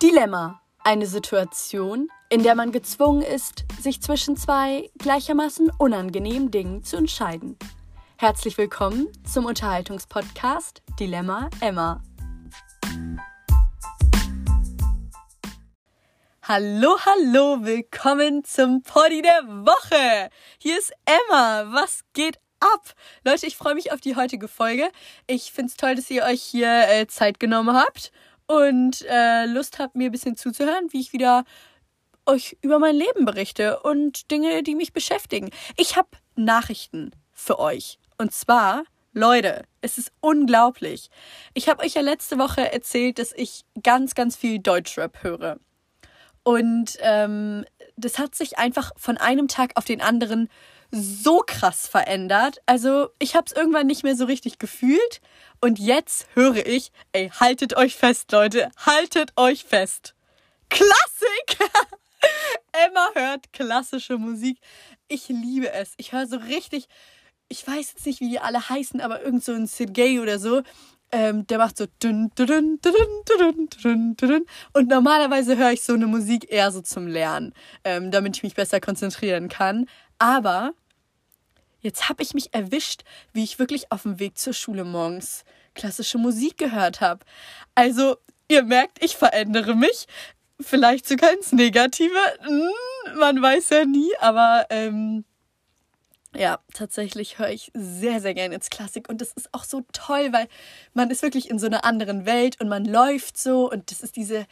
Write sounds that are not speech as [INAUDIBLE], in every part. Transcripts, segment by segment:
Dilemma. Eine Situation, in der man gezwungen ist, sich zwischen zwei gleichermaßen unangenehmen Dingen zu entscheiden. Herzlich willkommen zum Unterhaltungspodcast Dilemma Emma. Hallo, hallo, willkommen zum Poddy der Woche. Hier ist Emma. Was geht ab? Leute, ich freue mich auf die heutige Folge. Ich finde es toll, dass ihr euch hier äh, Zeit genommen habt und äh, Lust habt, mir ein bisschen zuzuhören, wie ich wieder euch über mein Leben berichte und Dinge, die mich beschäftigen. Ich habe Nachrichten für euch. Und zwar, Leute, es ist unglaublich. Ich habe euch ja letzte Woche erzählt, dass ich ganz, ganz viel Deutschrap höre. Und ähm, das hat sich einfach von einem Tag auf den anderen so krass verändert. Also ich habe es irgendwann nicht mehr so richtig gefühlt. Und jetzt höre ich, ey, haltet euch fest, Leute, haltet euch fest. Klassik! [LAUGHS] Emma hört klassische Musik. Ich liebe es. Ich höre so richtig, ich weiß jetzt nicht, wie die alle heißen, aber irgend so ein Gay oder so. Ähm, der macht so und normalerweise höre ich so eine Musik eher so zum Lernen, ähm, damit ich mich besser konzentrieren kann. Aber jetzt habe ich mich erwischt, wie ich wirklich auf dem Weg zur Schule morgens klassische Musik gehört habe. Also, ihr merkt, ich verändere mich. Vielleicht sogar ins Negative. Hm, man weiß ja nie, aber ähm, ja, tatsächlich höre ich sehr, sehr gerne ins Klassik und das ist auch so toll, weil man ist wirklich in so einer anderen Welt und man läuft so und das ist diese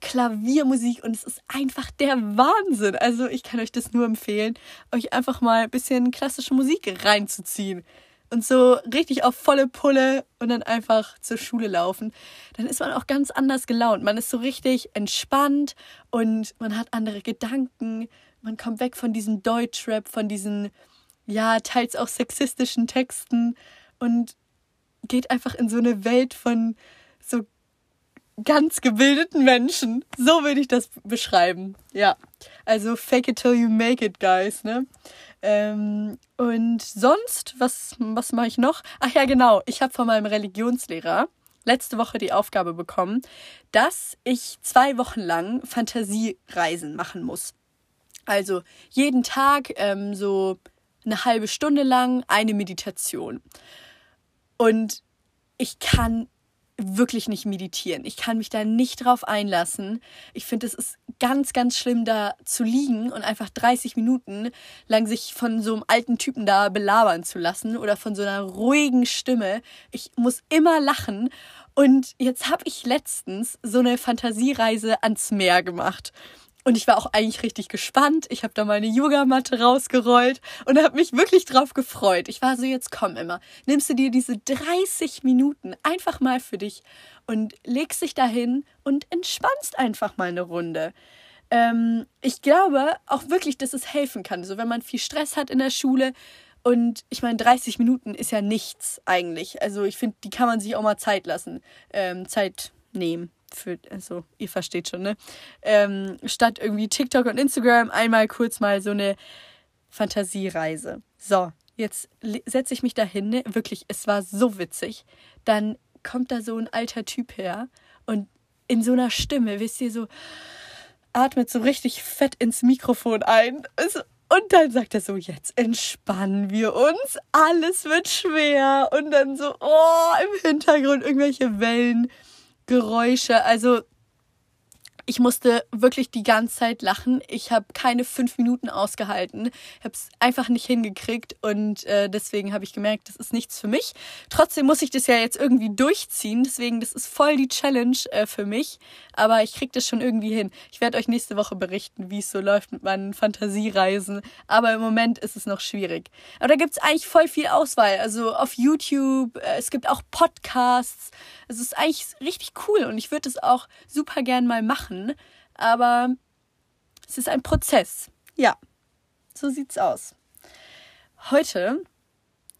Klaviermusik und es ist einfach der Wahnsinn. Also ich kann euch das nur empfehlen, euch einfach mal ein bisschen klassische Musik reinzuziehen und so richtig auf volle Pulle und dann einfach zur Schule laufen. Dann ist man auch ganz anders gelaunt. Man ist so richtig entspannt und man hat andere Gedanken. Man kommt weg von diesem Deutschrap, von diesen, ja, teils auch sexistischen Texten und geht einfach in so eine Welt von so ganz gebildeten Menschen. So würde ich das beschreiben. Ja. Also fake it till you make it, guys, ne? Ähm, und sonst, was, was mache ich noch? Ach ja, genau. Ich habe von meinem Religionslehrer letzte Woche die Aufgabe bekommen, dass ich zwei Wochen lang Fantasiereisen machen muss. Also jeden Tag ähm, so eine halbe Stunde lang eine Meditation. Und ich kann wirklich nicht meditieren. Ich kann mich da nicht drauf einlassen. Ich finde, es ist ganz, ganz schlimm, da zu liegen und einfach 30 Minuten lang sich von so einem alten Typen da belabern zu lassen oder von so einer ruhigen Stimme. Ich muss immer lachen. Und jetzt habe ich letztens so eine Fantasiereise ans Meer gemacht. Und ich war auch eigentlich richtig gespannt. Ich habe da meine Yogamatte rausgerollt und habe mich wirklich drauf gefreut. Ich war so, jetzt komm immer, nimmst du dir diese 30 Minuten einfach mal für dich und legst dich dahin und entspannst einfach mal eine Runde. Ähm, ich glaube auch wirklich, dass es helfen kann. So, wenn man viel Stress hat in der Schule und ich meine, 30 Minuten ist ja nichts eigentlich. Also ich finde, die kann man sich auch mal Zeit lassen, ähm, Zeit nehmen für, also ihr versteht schon, ne? Ähm, statt irgendwie TikTok und Instagram einmal kurz mal so eine Fantasiereise. So, jetzt setze ich mich dahin, ne? Wirklich, es war so witzig. Dann kommt da so ein alter Typ her und in so einer Stimme, wisst ihr, so atmet so richtig fett ins Mikrofon ein. Und dann sagt er so, jetzt entspannen wir uns, alles wird schwer. Und dann so, oh, im Hintergrund irgendwelche Wellen. Geräusche. Also ich musste wirklich die ganze Zeit lachen. Ich habe keine fünf Minuten ausgehalten. Habe es einfach nicht hingekriegt und äh, deswegen habe ich gemerkt, das ist nichts für mich. Trotzdem muss ich das ja jetzt irgendwie durchziehen. Deswegen, das ist voll die Challenge äh, für mich. Aber ich kriege das schon irgendwie hin. Ich werde euch nächste Woche berichten, wie es so läuft mit meinen Fantasiereisen. Aber im Moment ist es noch schwierig. Aber da gibt es eigentlich voll viel Auswahl. Also auf YouTube, äh, es gibt auch Podcasts. Es ist eigentlich richtig cool und ich würde es auch super gern mal machen. Aber es ist ein Prozess. Ja, so sieht's aus. Heute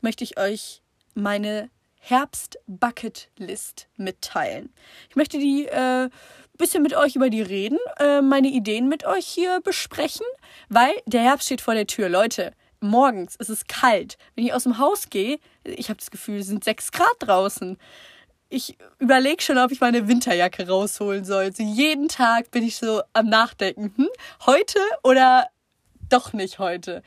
möchte ich euch meine Herbst-Bucket-List mitteilen. Ich möchte die äh, bisschen mit euch über die reden, äh, meine Ideen mit euch hier besprechen, weil der Herbst steht vor der Tür. Leute, morgens ist es kalt. Wenn ich aus dem Haus gehe, ich habe das Gefühl, es sind sechs Grad draußen. Ich überlege schon, ob ich meine Winterjacke rausholen soll. So jeden Tag bin ich so am Nachdenken. Hm, heute oder doch nicht heute?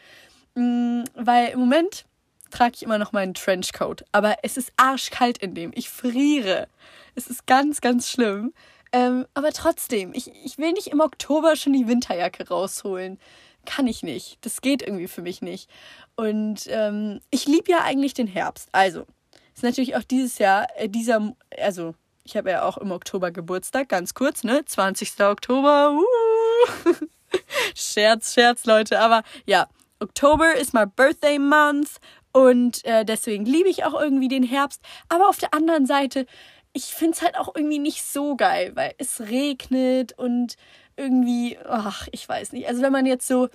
Hm, weil im Moment trage ich immer noch meinen Trenchcoat. Aber es ist arschkalt in dem. Ich friere. Es ist ganz, ganz schlimm. Ähm, aber trotzdem, ich, ich will nicht im Oktober schon die Winterjacke rausholen. Kann ich nicht. Das geht irgendwie für mich nicht. Und ähm, ich liebe ja eigentlich den Herbst. Also, ist natürlich auch dieses Jahr, äh, dieser, also ich habe ja auch im Oktober Geburtstag, ganz kurz, ne? 20. Oktober. Uh. [LAUGHS] Scherz, Scherz, Leute. Aber ja, Oktober ist my birthday month und äh, deswegen liebe ich auch irgendwie den Herbst. Aber auf der anderen Seite, ich finde es halt auch irgendwie nicht so geil, weil es regnet und irgendwie, ach, ich weiß nicht. Also wenn man jetzt so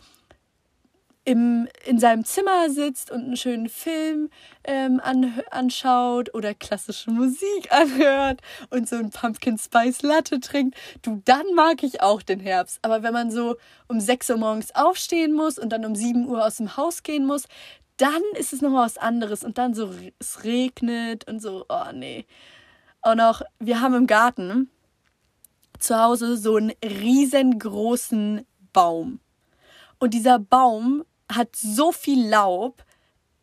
im, in seinem Zimmer sitzt und einen schönen Film ähm, an, anschaut oder klassische Musik [LAUGHS] anhört und so ein Pumpkin Spice Latte trinkt, du, dann mag ich auch den Herbst. Aber wenn man so um 6 Uhr morgens aufstehen muss und dann um 7 Uhr aus dem Haus gehen muss, dann ist es noch was anderes und dann so, es regnet und so, oh nee. Auch noch, wir haben im Garten zu Hause so einen riesengroßen Baum. Und dieser Baum hat so viel Laub.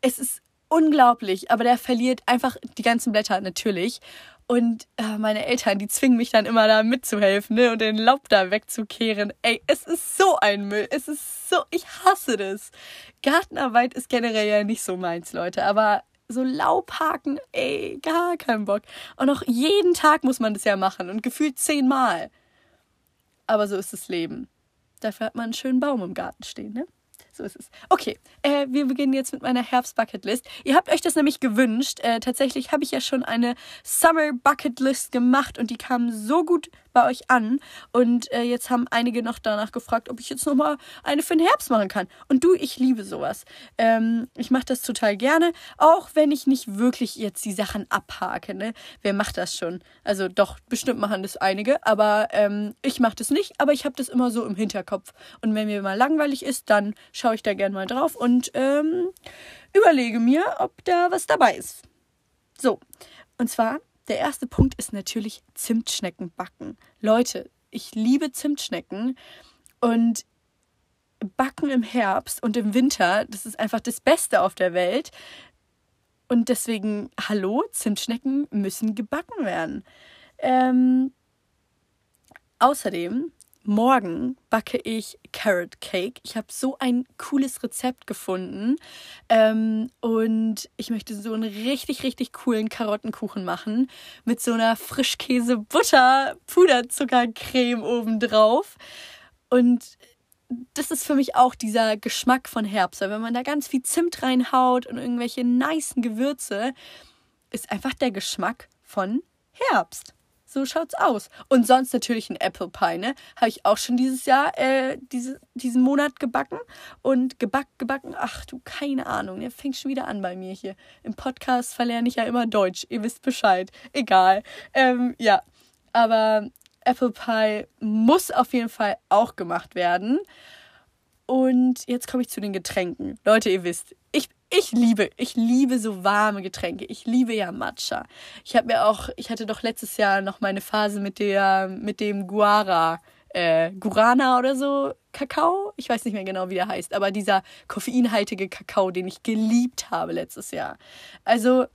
Es ist unglaublich, aber der verliert einfach die ganzen Blätter natürlich. Und äh, meine Eltern, die zwingen mich dann immer da mitzuhelfen ne, und den Laub da wegzukehren. Ey, es ist so ein Müll. Es ist so, ich hasse das. Gartenarbeit ist generell ja nicht so meins, Leute. Aber so Laubhaken, ey, gar keinen Bock. Und auch jeden Tag muss man das ja machen und gefühlt zehnmal. Aber so ist das Leben. Dafür hat man einen schönen Baum im Garten stehen, ne? So ist es. Okay, äh, wir beginnen jetzt mit meiner Herbst-Bucketlist. Ihr habt euch das nämlich gewünscht. Äh, tatsächlich habe ich ja schon eine Summer-Bucketlist gemacht und die kam so gut bei euch an. Und äh, jetzt haben einige noch danach gefragt, ob ich jetzt nochmal eine für den Herbst machen kann. Und du, ich liebe sowas. Ähm, ich mache das total gerne, auch wenn ich nicht wirklich jetzt die Sachen abhake. Ne? Wer macht das schon? Also doch, bestimmt machen das einige, aber ähm, ich mache das nicht, aber ich habe das immer so im Hinterkopf. Und wenn mir mal langweilig ist, dann schaue ich da gerne mal drauf und ähm, überlege mir, ob da was dabei ist. So, und zwar der erste Punkt ist natürlich Zimtschnecken backen. Leute, ich liebe Zimtschnecken und Backen im Herbst und im Winter, das ist einfach das Beste auf der Welt. Und deswegen, hallo, Zimtschnecken müssen gebacken werden. Ähm, außerdem morgen backe ich Carrot Cake. Ich habe so ein cooles Rezept gefunden ähm, und ich möchte so einen richtig, richtig coolen Karottenkuchen machen mit so einer Frischkäse-Butter-Puderzuckercreme obendrauf. Und das ist für mich auch dieser Geschmack von Herbst. Weil wenn man da ganz viel Zimt reinhaut und irgendwelche nicen Gewürze, ist einfach der Geschmack von Herbst. So schaut's aus. Und sonst natürlich ein Apple Pie, ne? Habe ich auch schon dieses Jahr, äh, diese, diesen Monat gebacken. Und gebackt, gebacken, ach du, keine Ahnung, der ne? fängt schon wieder an bei mir hier. Im Podcast verlerne ich ja immer Deutsch. Ihr wisst Bescheid. Egal. Ähm, ja. Aber Apple Pie muss auf jeden Fall auch gemacht werden. Und jetzt komme ich zu den Getränken. Leute, ihr wisst, ich, ich liebe, ich liebe so warme Getränke. Ich liebe ja Matcha. Ich habe mir auch, ich hatte doch letztes Jahr noch meine Phase mit der, mit dem Guara, äh, Guarana oder so Kakao. Ich weiß nicht mehr genau, wie der heißt, aber dieser koffeinhaltige Kakao, den ich geliebt habe letztes Jahr. Also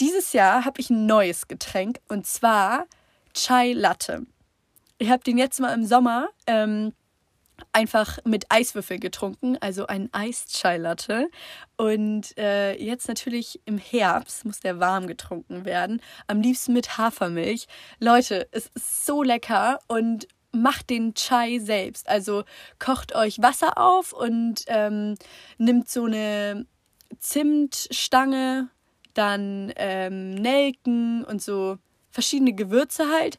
dieses Jahr habe ich ein neues Getränk und zwar Chai Latte. Ich habe den jetzt mal im Sommer ähm, einfach mit Eiswürfel getrunken, also ein Eis-Chai Latte. Und äh, jetzt natürlich im Herbst muss der warm getrunken werden. Am liebsten mit Hafermilch. Leute, es ist so lecker und macht den Chai selbst. Also kocht euch Wasser auf und ähm, nimmt so eine Zimtstange, dann ähm, Nelken und so verschiedene Gewürze halt.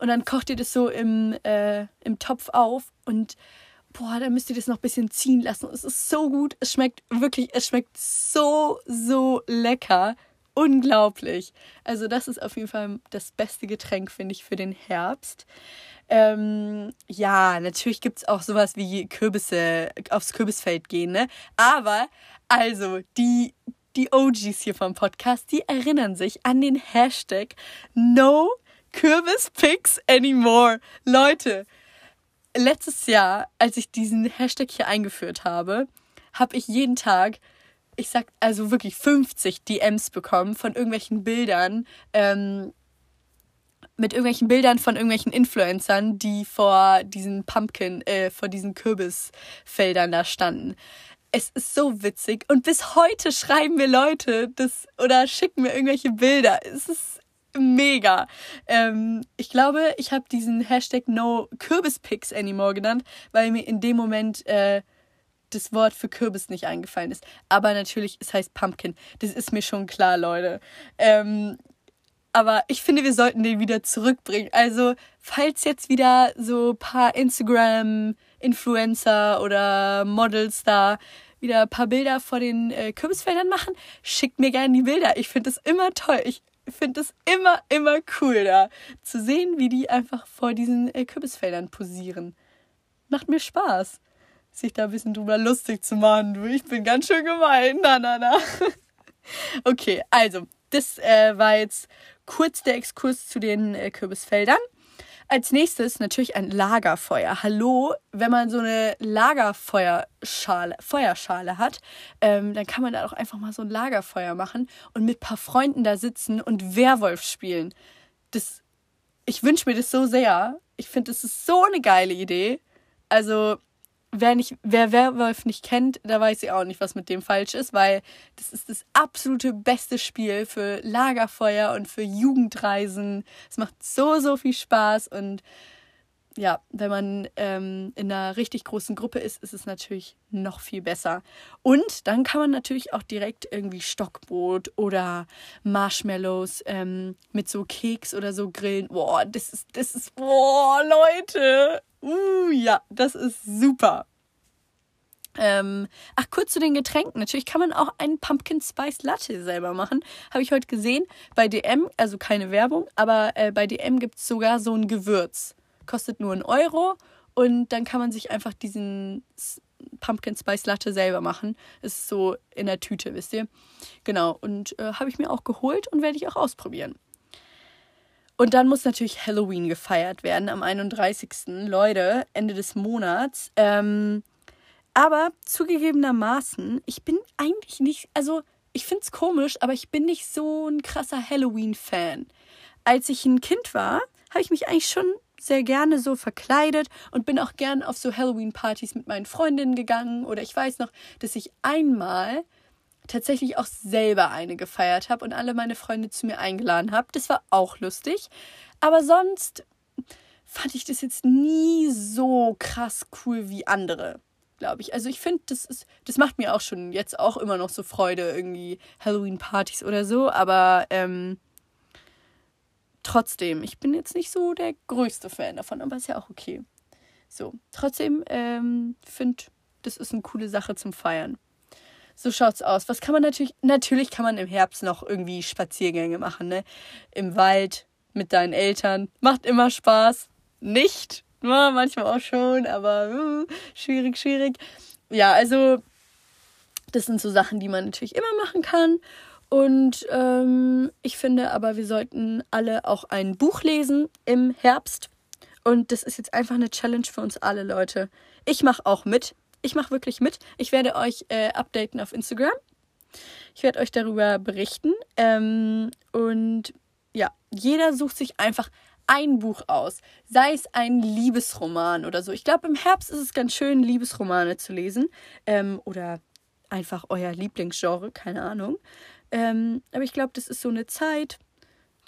Und dann kocht ihr das so im, äh, im Topf auf und boah, da müsst ihr das noch ein bisschen ziehen lassen. Es ist so gut. Es schmeckt wirklich, es schmeckt so, so lecker. Unglaublich. Also, das ist auf jeden Fall das beste Getränk, finde ich, für den Herbst. Ähm, ja, natürlich gibt es auch sowas wie Kürbisse aufs Kürbisfeld gehen, ne? Aber, also, die die OGs hier vom Podcast, die erinnern sich an den Hashtag No Kürbispicks anymore. Leute, letztes Jahr, als ich diesen Hashtag hier eingeführt habe, habe ich jeden Tag, ich sag also wirklich 50 DMs bekommen von irgendwelchen Bildern, ähm, mit irgendwelchen Bildern von irgendwelchen Influencern, die vor diesen Pumpkin, äh, vor diesen Kürbisfeldern da standen. Es ist so witzig und bis heute schreiben mir Leute das oder schicken mir irgendwelche Bilder. Es ist mega. Ähm, ich glaube, ich habe diesen Hashtag No Kürbispics anymore genannt, weil mir in dem Moment äh, das Wort für Kürbis nicht eingefallen ist. Aber natürlich, es heißt Pumpkin. Das ist mir schon klar, Leute. Ähm, aber ich finde, wir sollten den wieder zurückbringen. Also, falls jetzt wieder so ein paar Instagram-Influencer oder Models da wieder ein paar Bilder vor den äh, Kürbisfeldern machen, schickt mir gerne die Bilder. Ich finde das immer toll. Ich finde es immer, immer cool da zu sehen, wie die einfach vor diesen äh, Kürbisfeldern posieren. Macht mir Spaß, sich da ein bisschen drüber lustig zu machen. Du, ich bin ganz schön gemein. Na, na, na. [LAUGHS] okay, also, das äh, war jetzt kurz der Exkurs zu den äh, Kürbisfeldern. Als nächstes natürlich ein Lagerfeuer. Hallo, wenn man so eine Lagerfeuerschale, Feuerschale hat, ähm, dann kann man da auch einfach mal so ein Lagerfeuer machen und mit ein paar Freunden da sitzen und Werwolf spielen. Das, ich wünsche mir das so sehr. Ich finde, das ist so eine geile Idee. Also, wer, nicht, wer Werwolf nicht kennt, da weiß ich auch nicht, was mit dem falsch ist, weil das ist das absolute beste Spiel für Lagerfeuer und für Jugendreisen. Es macht so, so viel Spaß und ja, wenn man ähm, in einer richtig großen Gruppe ist, ist es natürlich noch viel besser. Und dann kann man natürlich auch direkt irgendwie Stockbrot oder Marshmallows ähm, mit so Keks oder so grillen. Boah, das ist, das ist, boah, Leute. Uh, ja, das ist super. Ähm, ach, kurz zu den Getränken. Natürlich kann man auch einen Pumpkin Spice Latte selber machen. Habe ich heute gesehen. Bei DM, also keine Werbung, aber äh, bei DM gibt es sogar so ein Gewürz. Kostet nur einen Euro und dann kann man sich einfach diesen Pumpkin Spice Latte selber machen. Ist so in der Tüte, wisst ihr? Genau. Und äh, habe ich mir auch geholt und werde ich auch ausprobieren. Und dann muss natürlich Halloween gefeiert werden am 31. Leute, Ende des Monats. Ähm, aber zugegebenermaßen, ich bin eigentlich nicht, also ich finde es komisch, aber ich bin nicht so ein krasser Halloween-Fan. Als ich ein Kind war, habe ich mich eigentlich schon sehr gerne so verkleidet und bin auch gern auf so Halloween-Partys mit meinen Freundinnen gegangen. Oder ich weiß noch, dass ich einmal tatsächlich auch selber eine gefeiert habe und alle meine Freunde zu mir eingeladen habe. Das war auch lustig. Aber sonst fand ich das jetzt nie so krass cool wie andere, glaube ich. Also ich finde, das ist, das macht mir auch schon jetzt auch immer noch so Freude, irgendwie Halloween-Partys oder so, aber ähm, trotzdem, ich bin jetzt nicht so der größte Fan davon, aber ist ja auch okay. So, trotzdem ähm, finde, das ist eine coole Sache zum Feiern. So schaut's aus. Was kann man natürlich, natürlich kann man im Herbst noch irgendwie Spaziergänge machen, ne? Im Wald mit deinen Eltern. Macht immer Spaß. Nicht. Ja, manchmal auch schon, aber uh, schwierig, schwierig. Ja, also das sind so Sachen, die man natürlich immer machen kann. Und ähm, ich finde aber, wir sollten alle auch ein Buch lesen im Herbst. Und das ist jetzt einfach eine Challenge für uns alle, Leute. Ich mache auch mit. Ich mache wirklich mit. Ich werde euch äh, updaten auf Instagram. Ich werde euch darüber berichten. Ähm, und ja, jeder sucht sich einfach ein Buch aus. Sei es ein Liebesroman oder so. Ich glaube, im Herbst ist es ganz schön, Liebesromane zu lesen. Ähm, oder einfach euer Lieblingsgenre, keine Ahnung. Ähm, aber ich glaube, das ist so eine Zeit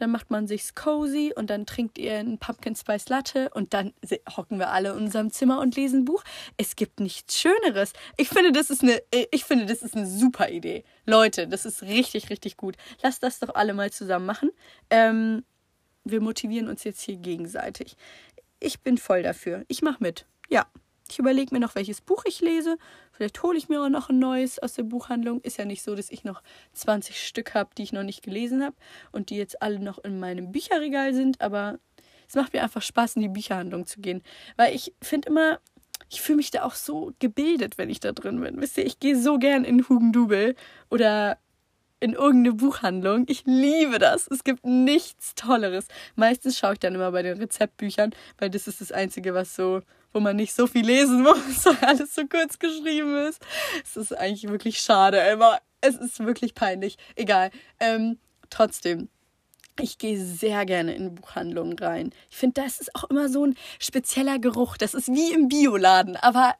dann macht man sich's cozy und dann trinkt ihr einen Pumpkin Spice Latte und dann hocken wir alle in unserem Zimmer und lesen ein Buch. Es gibt nichts Schöneres. Ich finde, das ist eine, ich finde, das ist eine super Idee. Leute, das ist richtig, richtig gut. Lasst das doch alle mal zusammen machen. Ähm, wir motivieren uns jetzt hier gegenseitig. Ich bin voll dafür. Ich mach mit. Ja. Ich überlege mir noch, welches Buch ich lese. Vielleicht hole ich mir auch noch ein neues aus der Buchhandlung. Ist ja nicht so, dass ich noch 20 Stück habe, die ich noch nicht gelesen habe und die jetzt alle noch in meinem Bücherregal sind. Aber es macht mir einfach Spaß, in die Bücherhandlung zu gehen. Weil ich finde immer, ich fühle mich da auch so gebildet, wenn ich da drin bin. Wisst ihr, ich gehe so gern in Hugendubel oder in irgendeine Buchhandlung. Ich liebe das. Es gibt nichts Tolleres. Meistens schaue ich dann immer bei den Rezeptbüchern, weil das ist das Einzige, was so, wo man nicht so viel lesen muss, [LAUGHS] weil alles so kurz geschrieben ist. Es ist eigentlich wirklich schade, aber es ist wirklich peinlich. Egal. Ähm, trotzdem. Ich gehe sehr gerne in Buchhandlungen rein. Ich finde, das ist auch immer so ein spezieller Geruch. Das ist wie im Bioladen, aber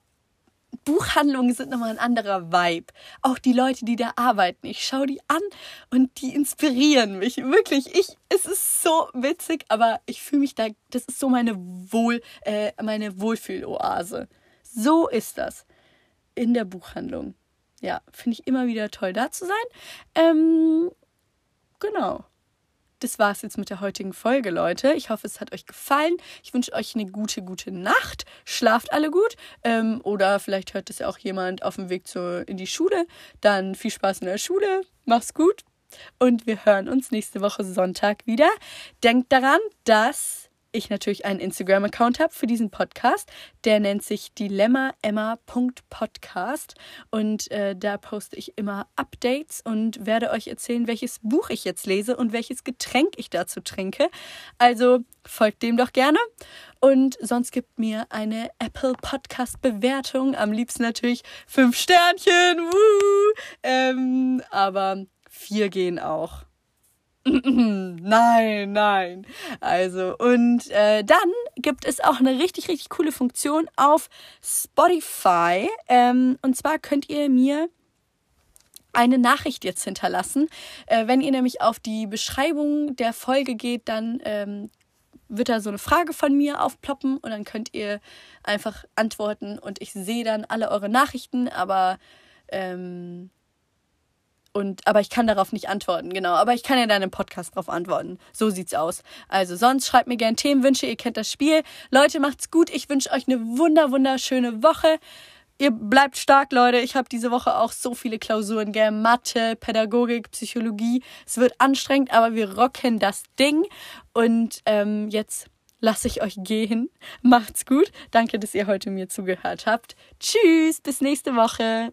Buchhandlungen sind nochmal ein anderer Vibe. Auch die Leute, die da arbeiten. Ich schaue die an und die inspirieren mich. Wirklich, ich, es ist so witzig, aber ich fühle mich da, das ist so meine Wohl, äh, meine Wohlfühloase. So ist das. In der Buchhandlung. Ja, finde ich immer wieder toll, da zu sein. Ähm, genau das war es jetzt mit der heutigen Folge, Leute. Ich hoffe, es hat euch gefallen. Ich wünsche euch eine gute, gute Nacht. Schlaft alle gut. Ähm, oder vielleicht hört es ja auch jemand auf dem Weg zu, in die Schule. Dann viel Spaß in der Schule. Mach's gut. Und wir hören uns nächste Woche Sonntag wieder. Denkt daran, dass ich natürlich einen Instagram-Account habe für diesen Podcast. Der nennt sich dilemmaemma.podcast und äh, da poste ich immer Updates und werde euch erzählen, welches Buch ich jetzt lese und welches Getränk ich dazu trinke. Also folgt dem doch gerne und sonst gibt mir eine Apple Podcast Bewertung. Am liebsten natürlich fünf Sternchen. Ähm, aber vier gehen auch. [LAUGHS] nein, nein. Also, und äh, dann gibt es auch eine richtig, richtig coole Funktion auf Spotify. Ähm, und zwar könnt ihr mir eine Nachricht jetzt hinterlassen. Äh, wenn ihr nämlich auf die Beschreibung der Folge geht, dann ähm, wird da so eine Frage von mir aufploppen und dann könnt ihr einfach antworten und ich sehe dann alle eure Nachrichten, aber ähm, und, aber ich kann darauf nicht antworten, genau. Aber ich kann ja dann im Podcast darauf antworten. So sieht's aus. Also sonst schreibt mir gerne Themenwünsche. Ihr kennt das Spiel. Leute, macht's gut. Ich wünsche euch eine wunder, wunderschöne Woche. Ihr bleibt stark, Leute. Ich habe diese Woche auch so viele Klausuren, gell? Mathe, Pädagogik, Psychologie. Es wird anstrengend, aber wir rocken das Ding. Und ähm, jetzt lasse ich euch gehen. Macht's gut. Danke, dass ihr heute mir zugehört habt. Tschüss, bis nächste Woche.